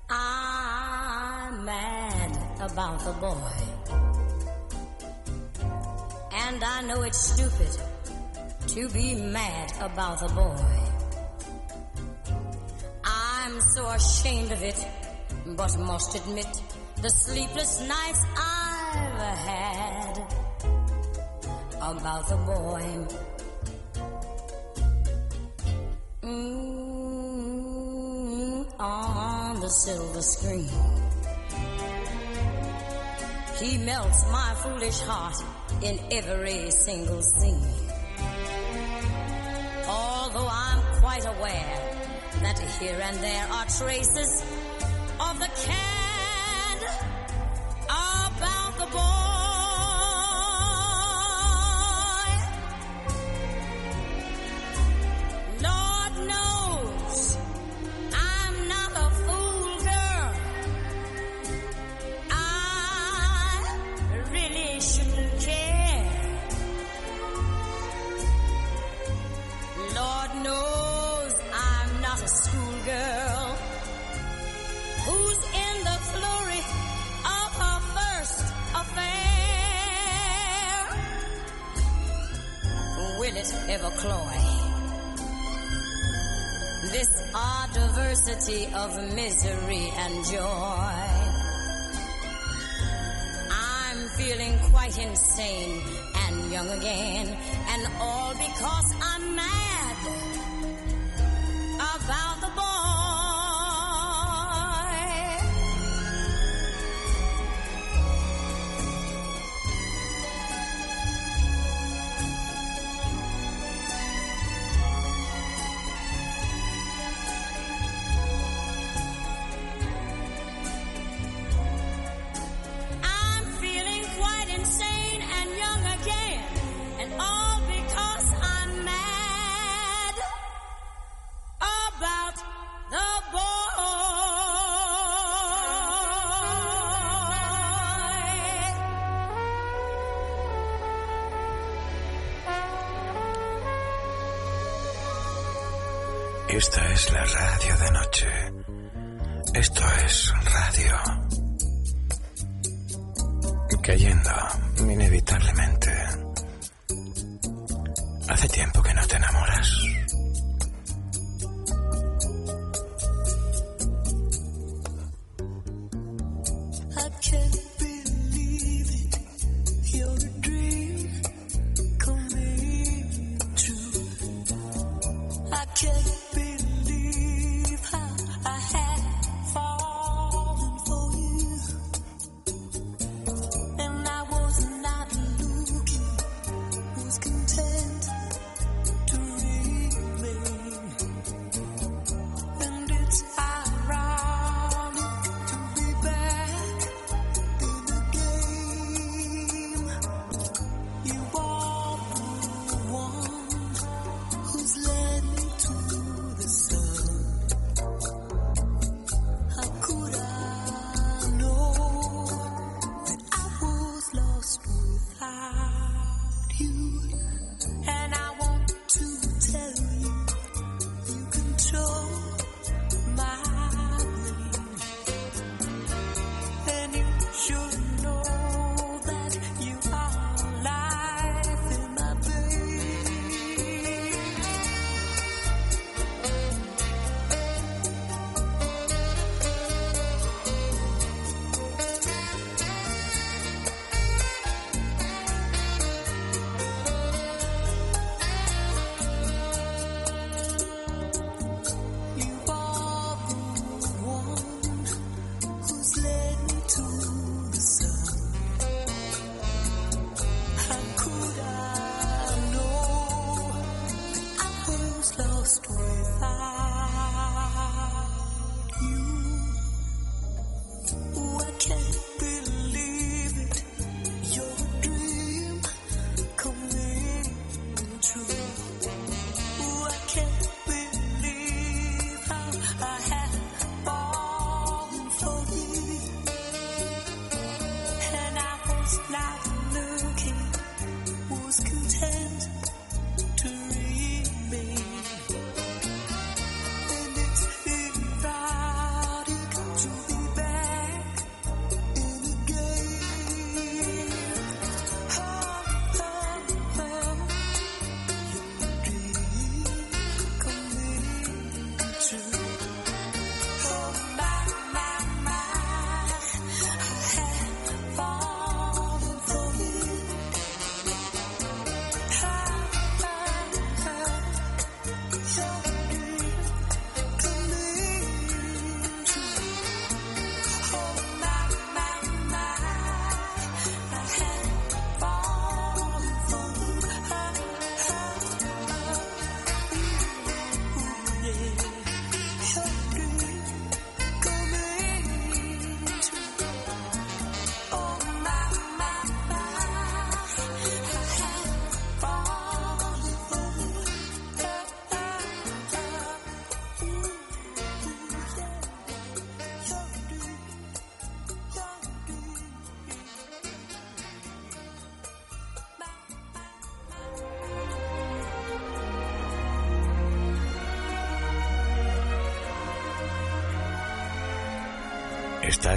R: I'm mad about the
I: boy. And I know it's stupid to be mad about the boy. I'm so ashamed of it, but must admit the sleepless nights I've had about the boy. Mm, on the silver screen. He melts my foolish heart in every single scene. Although I'm quite aware that here and there are traces of the can
P: Esta es la radio de noche. Esto es radio. Cayendo, inevitablemente. Hace tiempo que no te enamoras.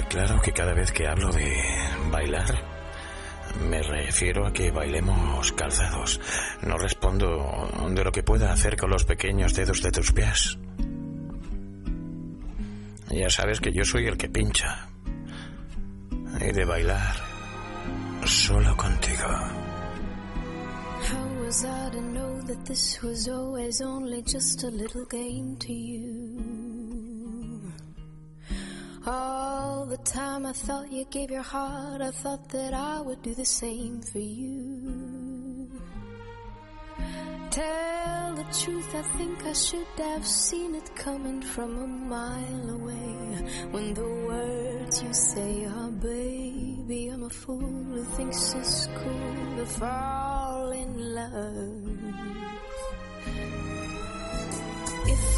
S: Claro que cada vez que hablo de bailar, me refiero a que bailemos calzados. No respondo de lo que pueda hacer con los pequeños dedos de tus pies. Ya sabes que yo soy el que pincha. Y de bailar solo contigo.
P: How was I to know that this was always only just a little game to you? Thought you gave your heart, I thought that I would do the same for you. Tell the truth, I think I should have seen it coming from a mile away. When the words you say are, baby, I'm a fool who thinks it's cool to fall in love.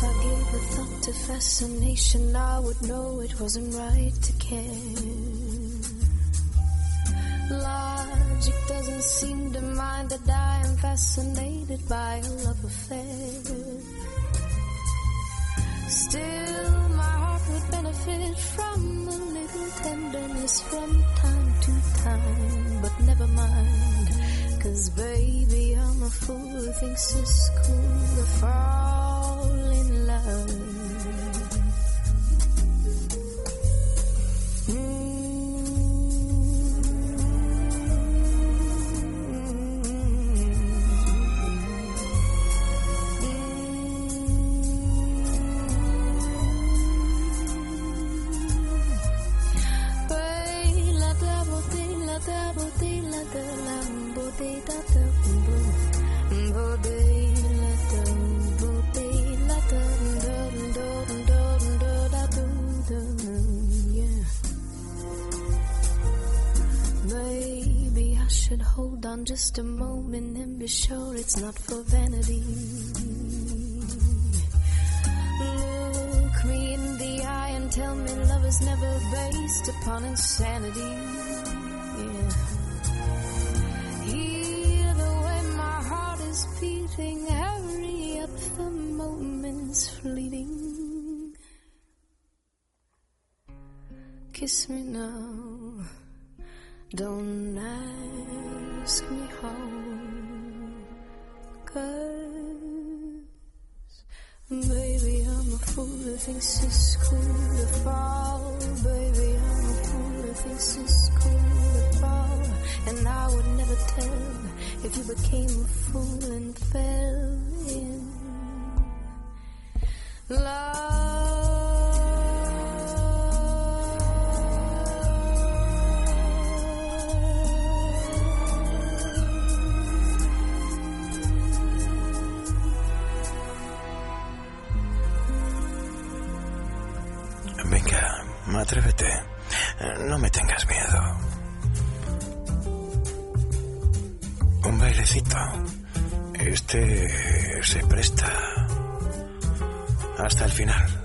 P: If I gave a thought to fascination, I would know it wasn't right to care. Logic doesn't seem to mind that I am fascinated by a love affair. Still, my heart would benefit from a little tenderness from time to time. But never mind, cause baby, I'm a fool who thinks it's cool to fall love. Kiss me now, don't ask me how. Cause Baby, I'm a fool who thinks it's cool to fall. Baby, I'm a fool who thinks it's cool to fall. And I would never tell if you became a fool and fell in
S: Venga, atrévete. No me tengas miedo. Un bailecito. Este se presta hasta el final.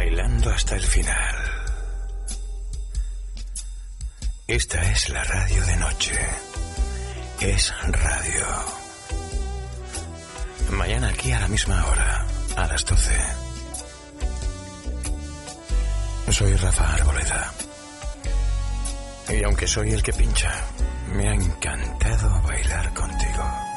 A: Bailando hasta el final. Esta es la radio de noche. Es radio. Mañana aquí a la misma hora, a las 12. Soy Rafa Arboleda. Y aunque soy el que pincha, me ha encantado bailar contigo.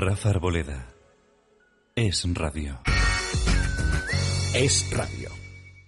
M: Rafa Arboleda. Es radio.
T: Es radio.